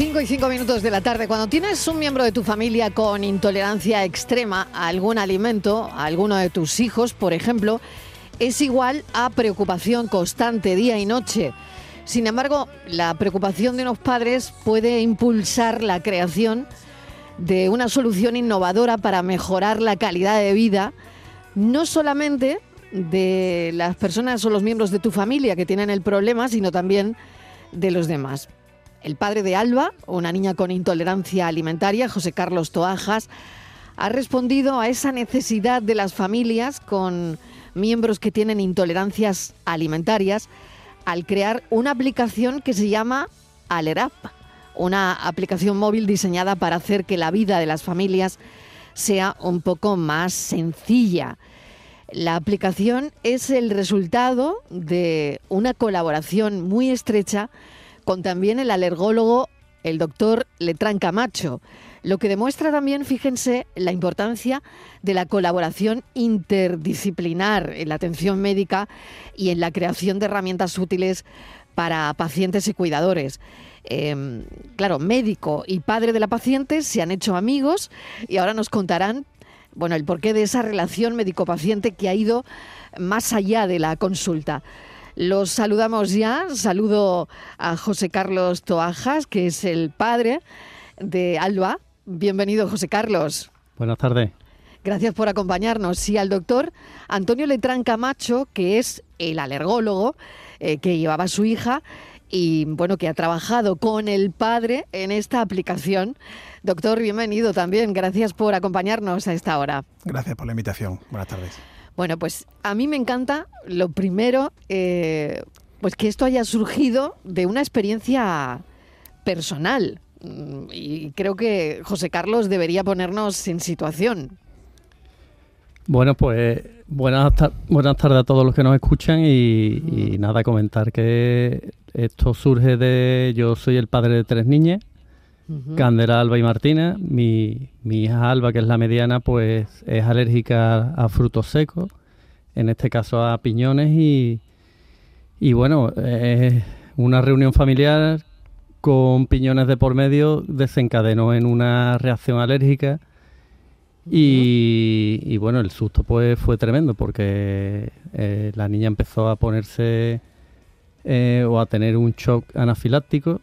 5 y 5 minutos de la tarde. Cuando tienes un miembro de tu familia con intolerancia extrema a algún alimento, a alguno de tus hijos, por ejemplo, es igual a preocupación constante día y noche. Sin embargo, la preocupación de unos padres puede impulsar la creación de una solución innovadora para mejorar la calidad de vida, no solamente de las personas o los miembros de tu familia que tienen el problema, sino también de los demás. El padre de Alba, una niña con intolerancia alimentaria, José Carlos Toajas, ha respondido a esa necesidad de las familias con miembros que tienen intolerancias alimentarias al crear una aplicación que se llama Alerap, una aplicación móvil diseñada para hacer que la vida de las familias sea un poco más sencilla. La aplicación es el resultado de una colaboración muy estrecha con también el alergólogo, el doctor Letrán Camacho, lo que demuestra también, fíjense, la importancia de la colaboración interdisciplinar en la atención médica y en la creación de herramientas útiles para pacientes y cuidadores. Em, claro, médico y padre de la paciente se han hecho amigos y ahora nos contarán bueno, el porqué de esa relación médico-paciente que ha ido más allá de la consulta. Los saludamos ya. Saludo a José Carlos Toajas, que es el padre de Alba. Bienvenido, José Carlos. Buenas tardes. Gracias por acompañarnos. Y al doctor Antonio Letrán Camacho, que es el alergólogo eh, que llevaba a su hija y bueno, que ha trabajado con el padre en esta aplicación. Doctor, bienvenido también. Gracias por acompañarnos a esta hora. Gracias por la invitación. Buenas tardes. Bueno, pues a mí me encanta, lo primero, eh, pues que esto haya surgido de una experiencia personal. Mm, y creo que José Carlos debería ponernos en situación. Bueno, pues buenas, buenas tardes a todos los que nos escuchan y, y, mm. nada, comentar que esto surge de... Yo soy el padre de tres niñas Candela, Alba y Martina. Mi, hija Alba, que es la mediana, pues es alérgica a frutos secos, en este caso a piñones y, y bueno, es una reunión familiar con piñones de por medio desencadenó en una reacción alérgica y, bueno, el susto pues fue tremendo porque eh, la niña empezó a ponerse eh, o a tener un shock anafiláctico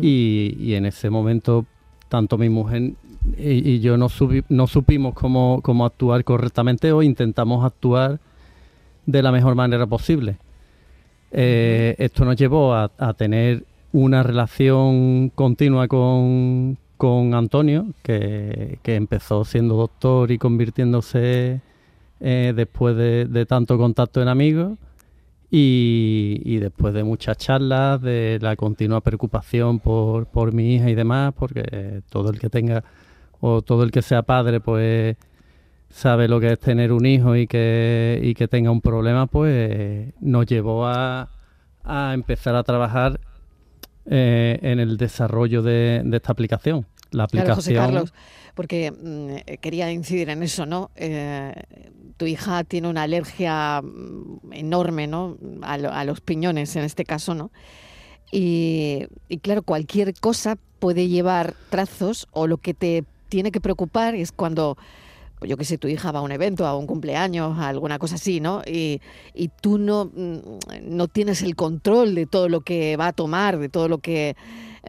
y, en ese momento tanto mi mujer y, yo no, no supimos cómo, cómo, actuar correctamente o intentamos actuar de la mejor manera posible. Eh, esto nos llevó a, tener una relación continua con, con Antonio, que, empezó siendo doctor y convirtiéndose eh, después de, de, tanto contacto en amigos. Y, después de muchas charlas, de la continua preocupación por, por mi hija y demás, porque todo el que tenga o todo el que sea padre, pues sabe lo que es tener un hijo y que, y que tenga un problema, pues nos llevó a, a empezar a trabajar eh, en el desarrollo de, esta aplicación. La aplicación. Carlos, porque mm, quería incidir en eso, ¿no? Eh, tu hija tiene una alergia mm, enorme, ¿no? A, los piñones en este caso, ¿no? Y, claro, cualquier cosa puede llevar trazos o lo que te tiene que preocupar es cuando yo qué sé, tu hija va a un evento, a un cumpleaños, a alguna cosa así, ¿no? Y, y, tú no, mm, no tienes el control de todo lo que va a tomar, de todo lo que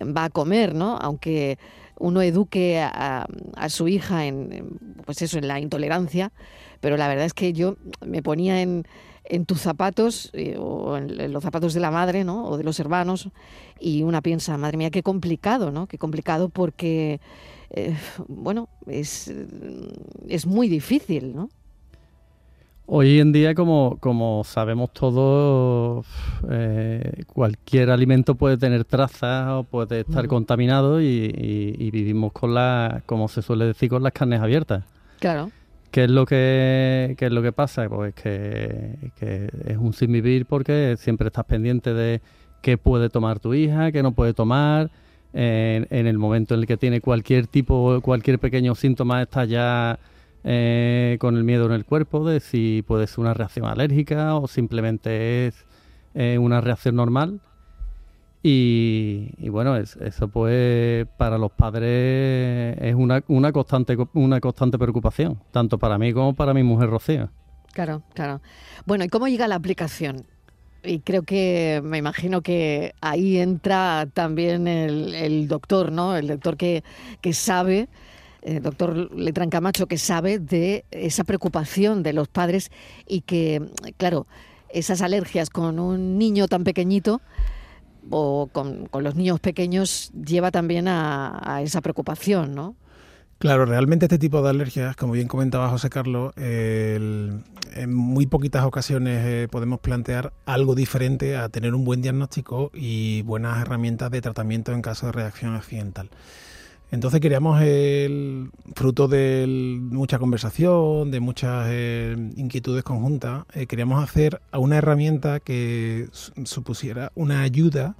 va a comer, ¿no? Aunque uno eduque a, a su hija en, pues eso, en la intolerancia, pero la verdad es que yo me ponía en, en tus zapatos eh, o en, los zapatos de la madre, ¿no? O de los hermanos y una piensa, madre mía, qué complicado, ¿no? Qué complicado porque, eh, bueno, es, es muy difícil, ¿no? Hoy en día, como, como sabemos todos, eh, cualquier alimento puede tener trazas o puede estar contaminado y, y, vivimos con la, como se suele decir, con las carnes abiertas. Claro. ¿Qué es lo que, es lo que pasa? Pues que, es un sin vivir porque siempre estás pendiente de qué puede tomar tu hija, qué no puede tomar. En, el momento en el que tiene cualquier tipo, cualquier pequeño síntoma, está ya eh, con el miedo en el cuerpo de si puede ser una reacción alérgica o simplemente es eh, una reacción normal. Y, bueno, eso pues para los padres es una, una, constante, una constante preocupación, tanto para mí como para mi mujer Rocío. Claro, claro. Bueno, ¿y cómo llega la aplicación? Y creo que me imagino que ahí entra también el, doctor, ¿no? El doctor que, que sabe, el doctor Letran Camacho, que sabe de esa preocupación de los padres y que, claro, esas alergias con un niño tan pequeñito o con, los niños pequeños lleva también a, esa preocupación, ¿no? Claro, realmente este tipo de alergias, como bien comentaba José Carlos, en muy poquitas ocasiones eh, podemos plantear algo diferente a tener un buen diagnóstico y buenas herramientas de tratamiento en caso de reacción accidental. Entonces queríamos, el fruto de mucha conversación, de muchas eh, inquietudes conjuntas, eh, queríamos hacer una herramienta que supusiera una ayuda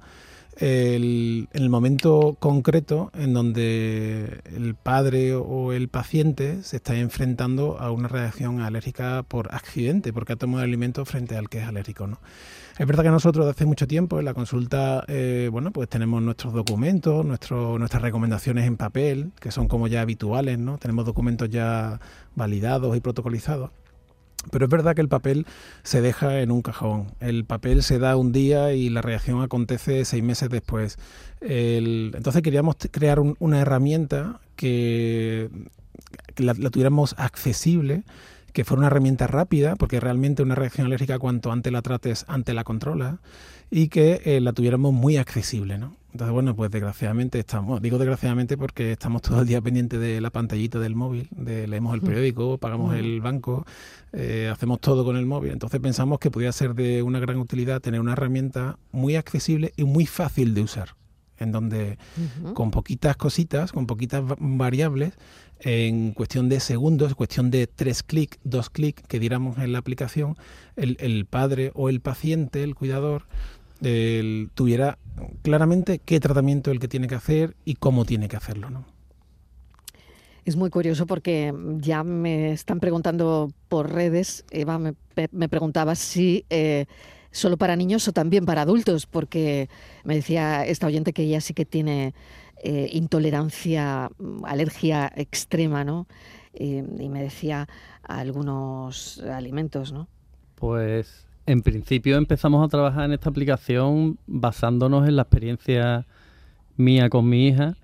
el momento concreto en donde el padre o el paciente se está enfrentando a una reacción alérgica por accidente, porque ha tomado alimento frente al que es alérgico. ¿no? Es verdad que nosotros desde hace mucho tiempo en la consulta, eh, bueno, pues tenemos nuestros documentos, nuestras recomendaciones en papel, que son como ya habituales, ¿no? Tenemos documentos ya validados y protocolizados. Pero es verdad que el papel se deja en un cajón. El papel se da un día y la reacción acontece seis meses después. entonces queríamos crear una herramienta que, la, tuviéramos accesible, que fuera una herramienta rápida, porque realmente una reacción alérgica cuanto antes la trates, antes la controla, y que eh, la tuviéramos muy accesible, ¿no? Entonces, bueno, pues desgraciadamente estamos, digo desgraciadamente porque estamos todo el día pendientes de la pantallita del móvil, de leemos el mm. periódico, pagamos el mm. banco, eh, hacemos todo con el móvil. Entonces pensamos que podría ser de una gran utilidad tener una herramienta muy accesible y muy fácil de usar, en donde con poquitas cositas, con poquitas variables, en cuestión de segundos, cuestión de tres clics, dos clics que diéramos en la aplicación, el, el padre o el paciente, el cuidador, tuviera claramente qué tratamiento el que tiene que hacer y cómo tiene que hacerlo, ¿no? Es muy curioso porque ya me están preguntando por redes, Eva me, preguntaba si eh, solo para niños o también para adultos, porque me decía esta oyente que ella sí que tiene eh, intolerancia, alergia extrema, ¿no? y me decía algunos alimentos, ¿no? Pues en principio empezamos a trabajar en esta aplicación basándonos en la experiencia mía con mi hija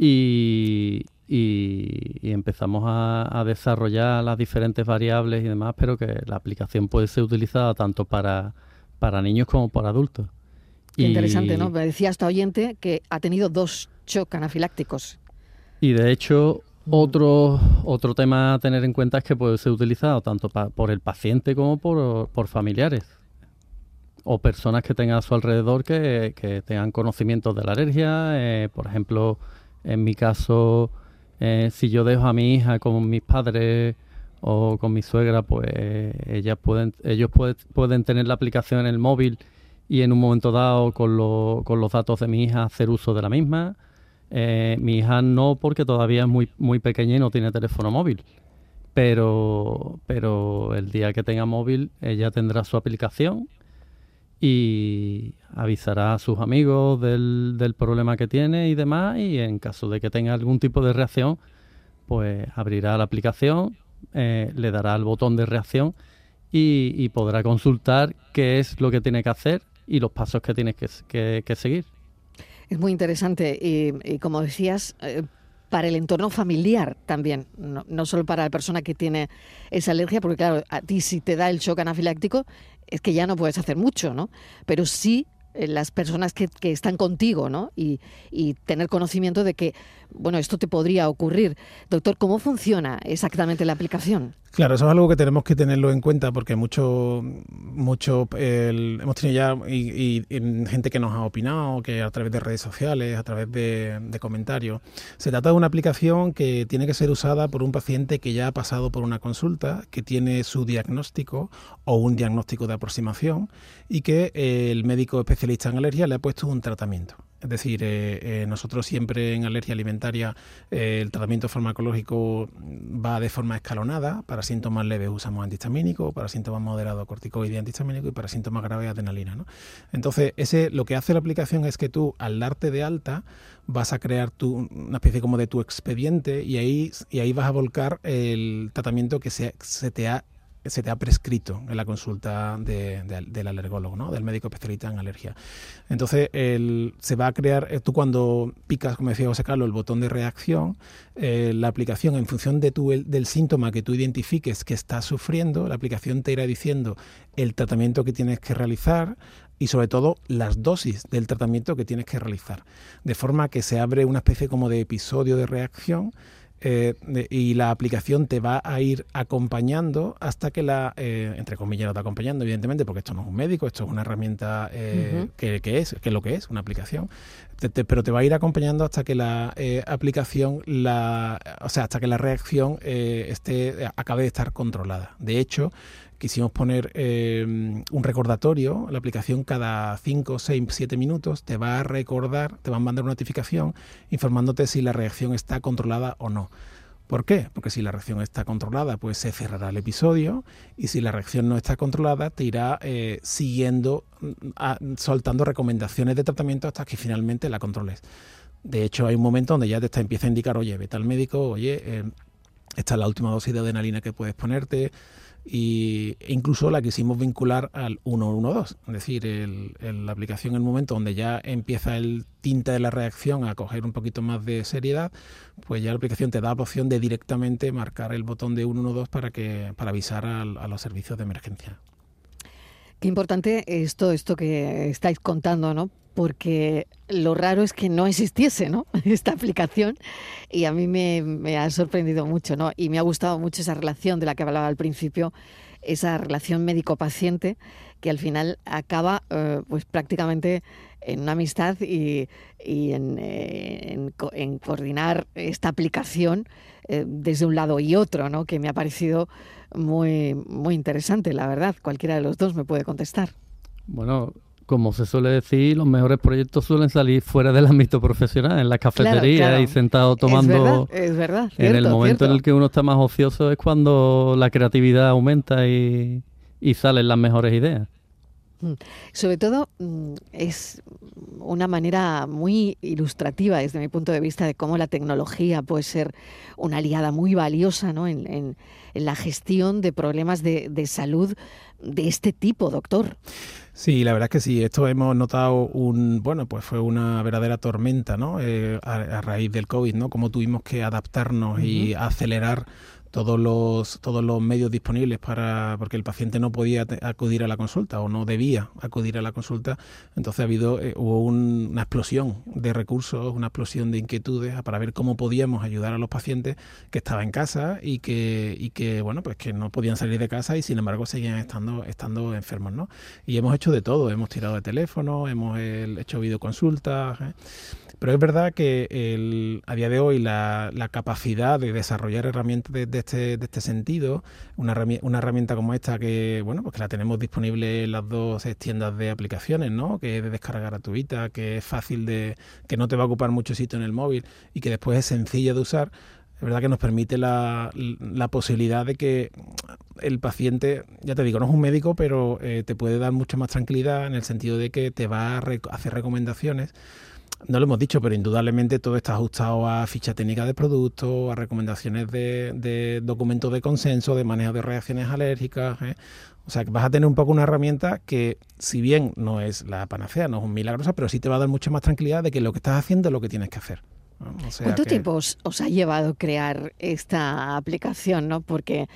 y, empezamos a, desarrollar las diferentes variables y demás, pero que la aplicación puede ser utilizada tanto para, para niños como para adultos. interesante, ¿no? Me decía esta oyente que ha tenido dos shock anafilácticos. Y de hecho, otro, otro tema a tener en cuenta es que puede ser utilizado tanto por el paciente como por, familiares o personas que tengan a su alrededor que, tengan conocimientos de la alergia. Eh, por ejemplo, en mi caso, eh, si yo dejo a mi hija con mis padres o con mi suegra, pues ellas pueden, ellos pueden tener la aplicación en el móvil y en un momento dado con, con los datos de mi hija hacer uso de la misma. Eh, mi hija no, porque todavía es muy, muy pequeña y no tiene teléfono móvil. Pero, pero el día que tenga móvil, ella tendrá su aplicación y avisará a sus amigos del, del problema que tiene y demás. Y en caso de que tenga algún tipo de reacción, pues abrirá la aplicación, eh, le dará el botón de reacción y, podrá consultar qué es lo que tiene que hacer y los pasos que tiene que seguir. Es muy interesante y, como decías, eh, para el entorno familiar también, no, solo para la persona que tiene esa alergia, porque claro, a ti si te da el shock anafiláctico es que ya no puedes hacer mucho, ¿no? Pero sí eh, las personas que, que, están contigo, ¿no? Y, y, tener conocimiento de que, bueno, esto te podría ocurrir. Doctor, ¿cómo funciona exactamente la aplicación? Claro, eso es algo que tenemos que tenerlo en cuenta porque mucho, mucho hemos tenido ya y, gente que nos ha opinado, que a través de redes sociales, a través de, comentarios. Se trata de una aplicación que tiene que ser usada por un paciente que ya ha pasado por una consulta, que tiene su diagnóstico o un diagnóstico de aproximación y que el médico especialista en alergia le ha puesto un tratamiento. Es decir, eh, nosotros siempre en alergia alimentaria el tratamiento farmacológico va de forma escalonada. Para síntomas leves usamos antihistamínico, para síntomas moderados corticoide antihistamínico y para síntomas graves adrenalina. ¿no? Entonces, ese, lo que hace la aplicación es que tú, al darte de alta, vas a crear tu, una especie como de tu expediente y ahí, y ahí vas a volcar el tratamiento que se, se te ha se te ha prescrito en la consulta del alergólogo, ¿no? del médico especialista en alergia. Entonces, el, se va a crear, eh, tú cuando picas, como decía José Carlos, el botón de reacción, eh, la aplicación, en función de tu, del síntoma que tú identifiques que estás sufriendo, la aplicación te irá diciendo el tratamiento que tienes que realizar, y sobre todo las dosis del tratamiento que tienes que realizar. De forma que se abre una especie como de episodio de reacción eh, y la aplicación te va a ir acompañando hasta que la, eh, entre comillas, no te acompañando, evidentemente, porque esto no es un médico, esto es una herramienta eh, que, es, que es lo que es, una aplicación, pero te va a ir acompañando hasta que la aplicación, la, o sea, hasta que la reacción esté, acabe de estar controlada. De hecho, quisimos poner eh, un recordatorio, la aplicación cada 5, 6, 7 minutos te va a recordar, te va a mandar una notificación informándote si la reacción está controlada o no. ¿Por qué? Porque si la reacción está controlada, pues se cerrará el episodio y si la reacción no está controlada, te irá eh, siguiendo, mm, soltando recomendaciones de tratamiento hasta que finalmente la controles. De hecho, hay un momento donde ya te está, empieza a indicar, oye, vete al médico, oye, eh, esta es la última dosis de adrenalina que puedes ponerte, y incluso la quisimos vincular al 112, es decir, el, la aplicación en el momento donde ya empieza el tinte de la reacción a coger un poquito más de seriedad, pues ya la aplicación te da la opción de directamente marcar el botón de 112 para que para avisar a los servicios de emergencia. Qué importante es todo esto que estáis contando, ¿no? Porque lo raro es que no existiese, ¿no? Esta aplicación y a mí me, ha sorprendido mucho, ¿no? Y me ha gustado mucho esa relación de la que hablaba al principio, esa relación médico-paciente que al final acaba, eh, pues prácticamente en una amistad y, eh, en, coordinar esta aplicación eh, desde un lado y otro, ¿no? Que me ha parecido muy, muy interesante, la verdad. Cualquiera de los dos me puede contestar. Bueno, como se suele decir, los mejores proyectos suelen salir fuera del ámbito profesional, en la cafetería y sentado tomando. Es verdad, en el momento en el que uno está más ocioso es cuando la creatividad aumenta y, y salen las mejores ideas. Mm. Sobre todo mm, es una manera muy ilustrativa desde mi punto de vista de cómo la tecnología puede ser una aliada muy valiosa ¿no? en, la gestión de problemas de, salud de este tipo, doctor. Sí, la verdad es que sí. Esto hemos notado un, bueno, pues fue una verdadera tormenta, ¿no? Eh, a, raíz del COVID, ¿no? Cómo tuvimos que adaptarnos y acelerar todos los, todos los medios disponibles para, porque el paciente no podía acudir a la consulta o no debía acudir a la consulta. Entonces ha habido, eh, hubo una explosión de recursos, una explosión de inquietudes para ver cómo podíamos ayudar a los pacientes que estaban en casa y que, y que, bueno, pues que no podían salir de casa y sin embargo seguían estando, estando enfermos, ¿no? Y hemos hecho de todo, hemos tirado de teléfono, hemos hecho videoconsultas, ¿eh? Pero es verdad que el, a día de hoy la, capacidad de desarrollar herramientas de, este, este sentido, una, herramienta como esta que, bueno, pues que la tenemos disponible en las dos tiendas de aplicaciones, ¿no? Que es de descarga gratuita, que es fácil de, que no te va a ocupar mucho sitio en el móvil y que después es sencilla de usar, es verdad que nos permite la, posibilidad de que el paciente, ya te digo, no es un médico, pero eh, te puede dar mucha más tranquilidad en el sentido de que te va a hacer recomendaciones no lo hemos dicho, pero indudablemente todo está ajustado a ficha técnica de producto, a recomendaciones de, documentos de consenso, de manejo de reacciones alérgicas. ¿eh? O sea, que vas a tener un poco una herramienta que, si bien no es la panacea, no es un milagrosa, pero sí te va a dar mucha más tranquilidad de que lo que estás haciendo es lo que tienes que hacer. ¿Cuánto tiempo os, os, ha llevado crear esta aplicación? ¿no? Porque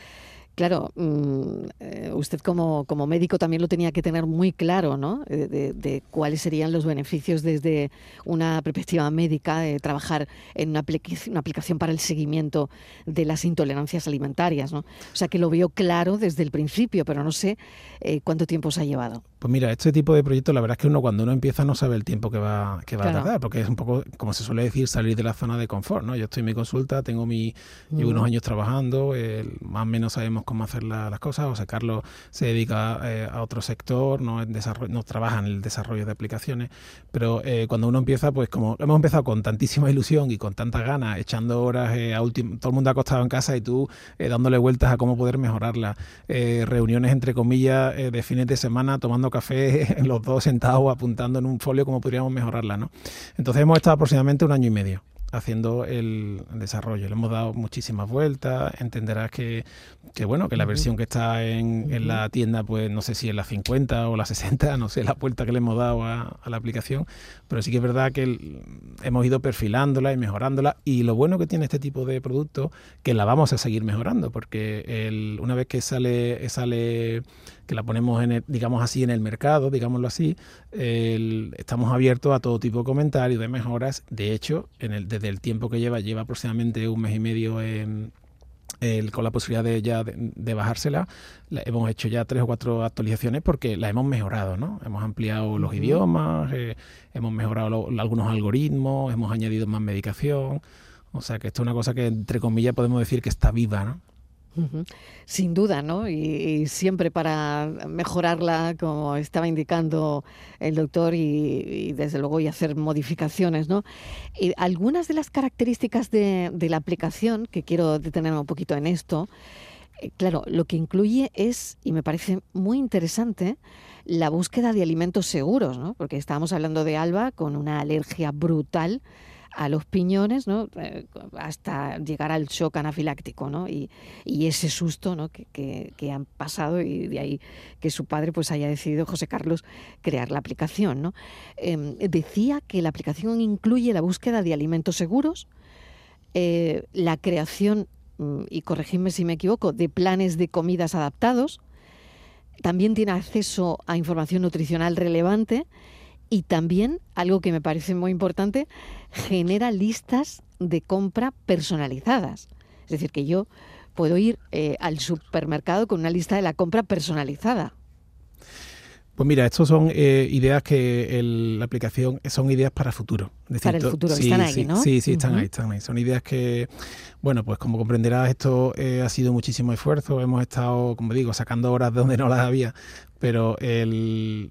Claro, mm, eh, usted como, como, médico también lo tenía que tener muy claro, ¿no? Eh, de, cuáles serían los beneficios desde una perspectiva médica de trabajar en una, aplicación para el seguimiento de las intolerancias alimentarias, ¿no? O sea que lo veo claro desde el principio, pero no sé eh, cuánto tiempo os ha llevado. Pues mira, este tipo de proyectos, la verdad es que uno cuando uno empieza no sabe el tiempo que va, que va a tardar, porque es un poco, como se suele decir, salir de la zona de confort, ¿no? Yo estoy en mi consulta, tengo mi, llevo unos años trabajando, más o menos sabemos cómo hacer las cosas, o sea, Carlos se dedica eh, a otro sector, no, en desarrollo, no trabaja en el desarrollo de aplicaciones, pero eh, cuando uno empieza, pues como hemos empezado con tantísima ilusión y con tantas ganas, echando horas eh, a último, todo el mundo acostado en casa y tú dándole vueltas a cómo poder mejorarla, reuniones entre comillas de fines de semana tomando café los dos sentados apuntando en un folio cómo podríamos mejorarla, ¿no? Entonces hemos estado aproximadamente un año y medio haciendo el desarrollo. Le hemos dado muchísimas vueltas. Entenderás que, que bueno, que la versión que está en, en, la tienda, pues no sé si es la 50 o la 60, no sé la vuelta que le hemos dado a, la aplicación, pero sí que es verdad que hemos ido perfilándola y mejorándola. Y lo bueno que tiene este tipo de producto, que la vamos a seguir mejorando, porque el, una vez que sale, sale que la ponemos, en digamos así, en el mercado, digámoslo así, estamos abiertos a todo tipo de comentarios, de mejoras. De hecho, en el, desde el tiempo que lleva, lleva aproximadamente un mes y medio en, con la posibilidad de ya de, bajársela, hemos hecho ya tres o cuatro actualizaciones porque la hemos mejorado, ¿no? Hemos ampliado los idiomas, eh, hemos mejorado algunos algoritmos, hemos añadido más medicación. O sea que esto es una cosa que, entre comillas, podemos decir que está viva, ¿no? Sin duda, ¿no? Y, siempre para mejorarla, como estaba indicando el doctor, y, desde luego y hacer modificaciones, ¿no? Y algunas de las características de, la aplicación, que quiero detenerme un poquito en esto, eh, claro, lo que incluye es, y me parece muy interesante, la búsqueda de alimentos seguros, ¿no? Porque estábamos hablando de Alba con una alergia brutal a los piñones, ¿no? Eh, hasta llegar al shock anafiláctico, ¿no? Y, ese susto ¿no? que, han pasado y de ahí que su padre pues haya decidido, José Carlos, crear la aplicación. ¿no? Em, decía que la aplicación incluye la búsqueda de alimentos seguros, eh, la creación, mm, y corregidme si me equivoco, de planes de comidas adaptados, también tiene acceso a información nutricional relevante y también, algo que me parece muy importante, genera listas de compra personalizadas. Es decir, que yo puedo ir eh, al supermercado con una lista de la compra personalizada. Pues mira, estos son eh, ideas que la aplicación son ideas para futuro. Para el futuro, están ahí, ¿no? Sí, sí, están ahí, están ahí. Son ideas que, bueno, pues como comprenderás, esto eh, ha sido muchísimo esfuerzo. Hemos estado, como digo, sacando horas de donde no las había, pero el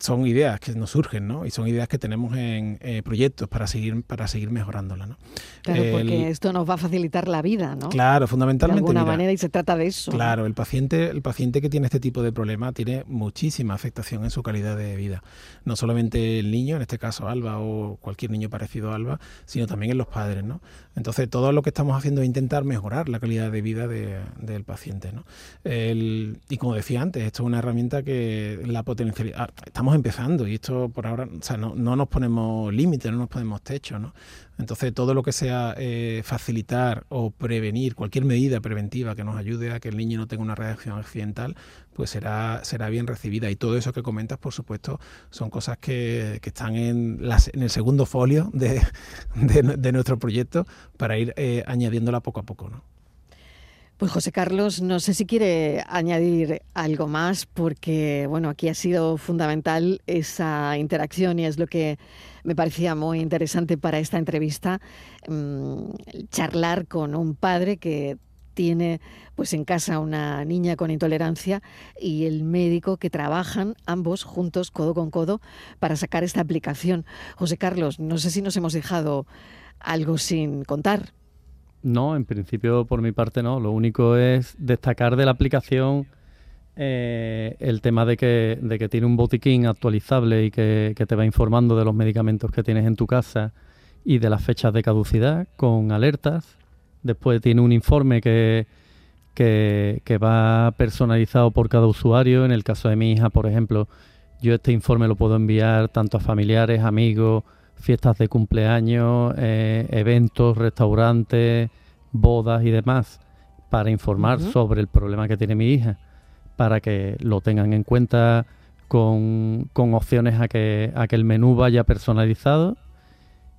son ideas que nos surgen, ¿no? Y son ideas que tenemos en eh, proyectos para seguir para seguir mejorándola, ¿no? Claro, porque esto nos va a facilitar la vida, ¿no? Claro, fundamentalmente. De alguna manera y se trata de eso. Claro, el paciente el paciente que tiene este tipo de problema tiene muchísima afectación en su calidad de vida, no solamente el niño, en este caso Alba o cualquier niño parecido a Alba, sino también en los padres, ¿no? Entonces todo lo que estamos haciendo es intentar mejorar la calidad de vida del paciente, ¿no? y como decía antes, esto es una herramienta que la potencialidad ah, estamos empezando y esto por ahora, no, no nos ponemos límites, no nos ponemos techo, ¿no? Entonces, todo lo que sea eh, facilitar o prevenir, cualquier medida preventiva que nos ayude a que el niño no tenga una reacción accidental, pues será, será bien recibida. Y todo eso que comentas, por supuesto, son cosas que, que están en, las, en el segundo folio de, de, nuestro proyecto para ir eh, añadiéndola poco a poco, ¿no? Pues José Carlos, no sé si quiere añadir algo más, porque bueno, aquí ha sido fundamental esa interacción y es lo que me parecía muy interesante para esta entrevista, mm, charlar con un padre que tiene pues en casa una niña con intolerancia y el médico que trabajan ambos juntos codo con codo para sacar esta aplicación. José Carlos, no sé si nos hemos dejado algo sin contar. No, en principio por mi parte no. Lo único es destacar de la aplicación eh, el tema de que, de que tiene un botiquín actualizable y que, te va informando de los medicamentos que tienes en tu casa y de las fechas de caducidad con alertas. Después tiene un informe que, que, que va personalizado por cada usuario. En el caso de mi hija, por ejemplo, yo este informe lo puedo enviar tanto a familiares, amigos, fiestas de cumpleaños, eh, eventos, restaurantes, bodas y demás, para informar sobre el problema que tiene mi hija, para que lo tengan en cuenta con, con opciones a que, a que el menú vaya personalizado.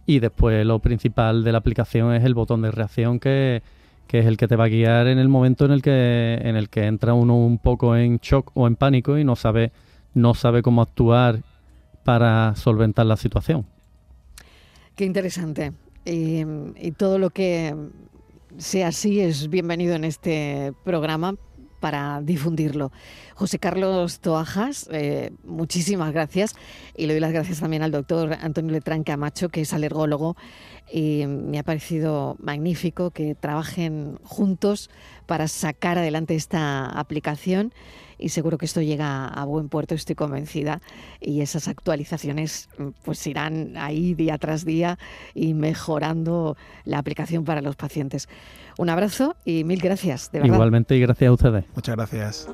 Y después lo principal de la aplicación es el botón de reacción que, que es el que te va a guiar en el momento en el que, en el que entra uno un poco en shock o en pánico y no sabe no sabe cómo actuar para solventar la situación. Qué interesante. Y, y todo lo que sea así es bienvenido en este programa para difundirlo. José Carlos Toajas, eh, muchísimas gracias y le doy las gracias también al doctor Antonio Letrán Camacho, que es alergólogo, y me ha parecido magnífico que trabajen juntos para sacar adelante esta aplicación y seguro que esto llega a buen puerto, estoy convencida, y esas actualizaciones pues irán ahí día tras día y mejorando la aplicación para los pacientes. Un abrazo y mil gracias. Igualmente y gracias a ustedes. Muchas gracias.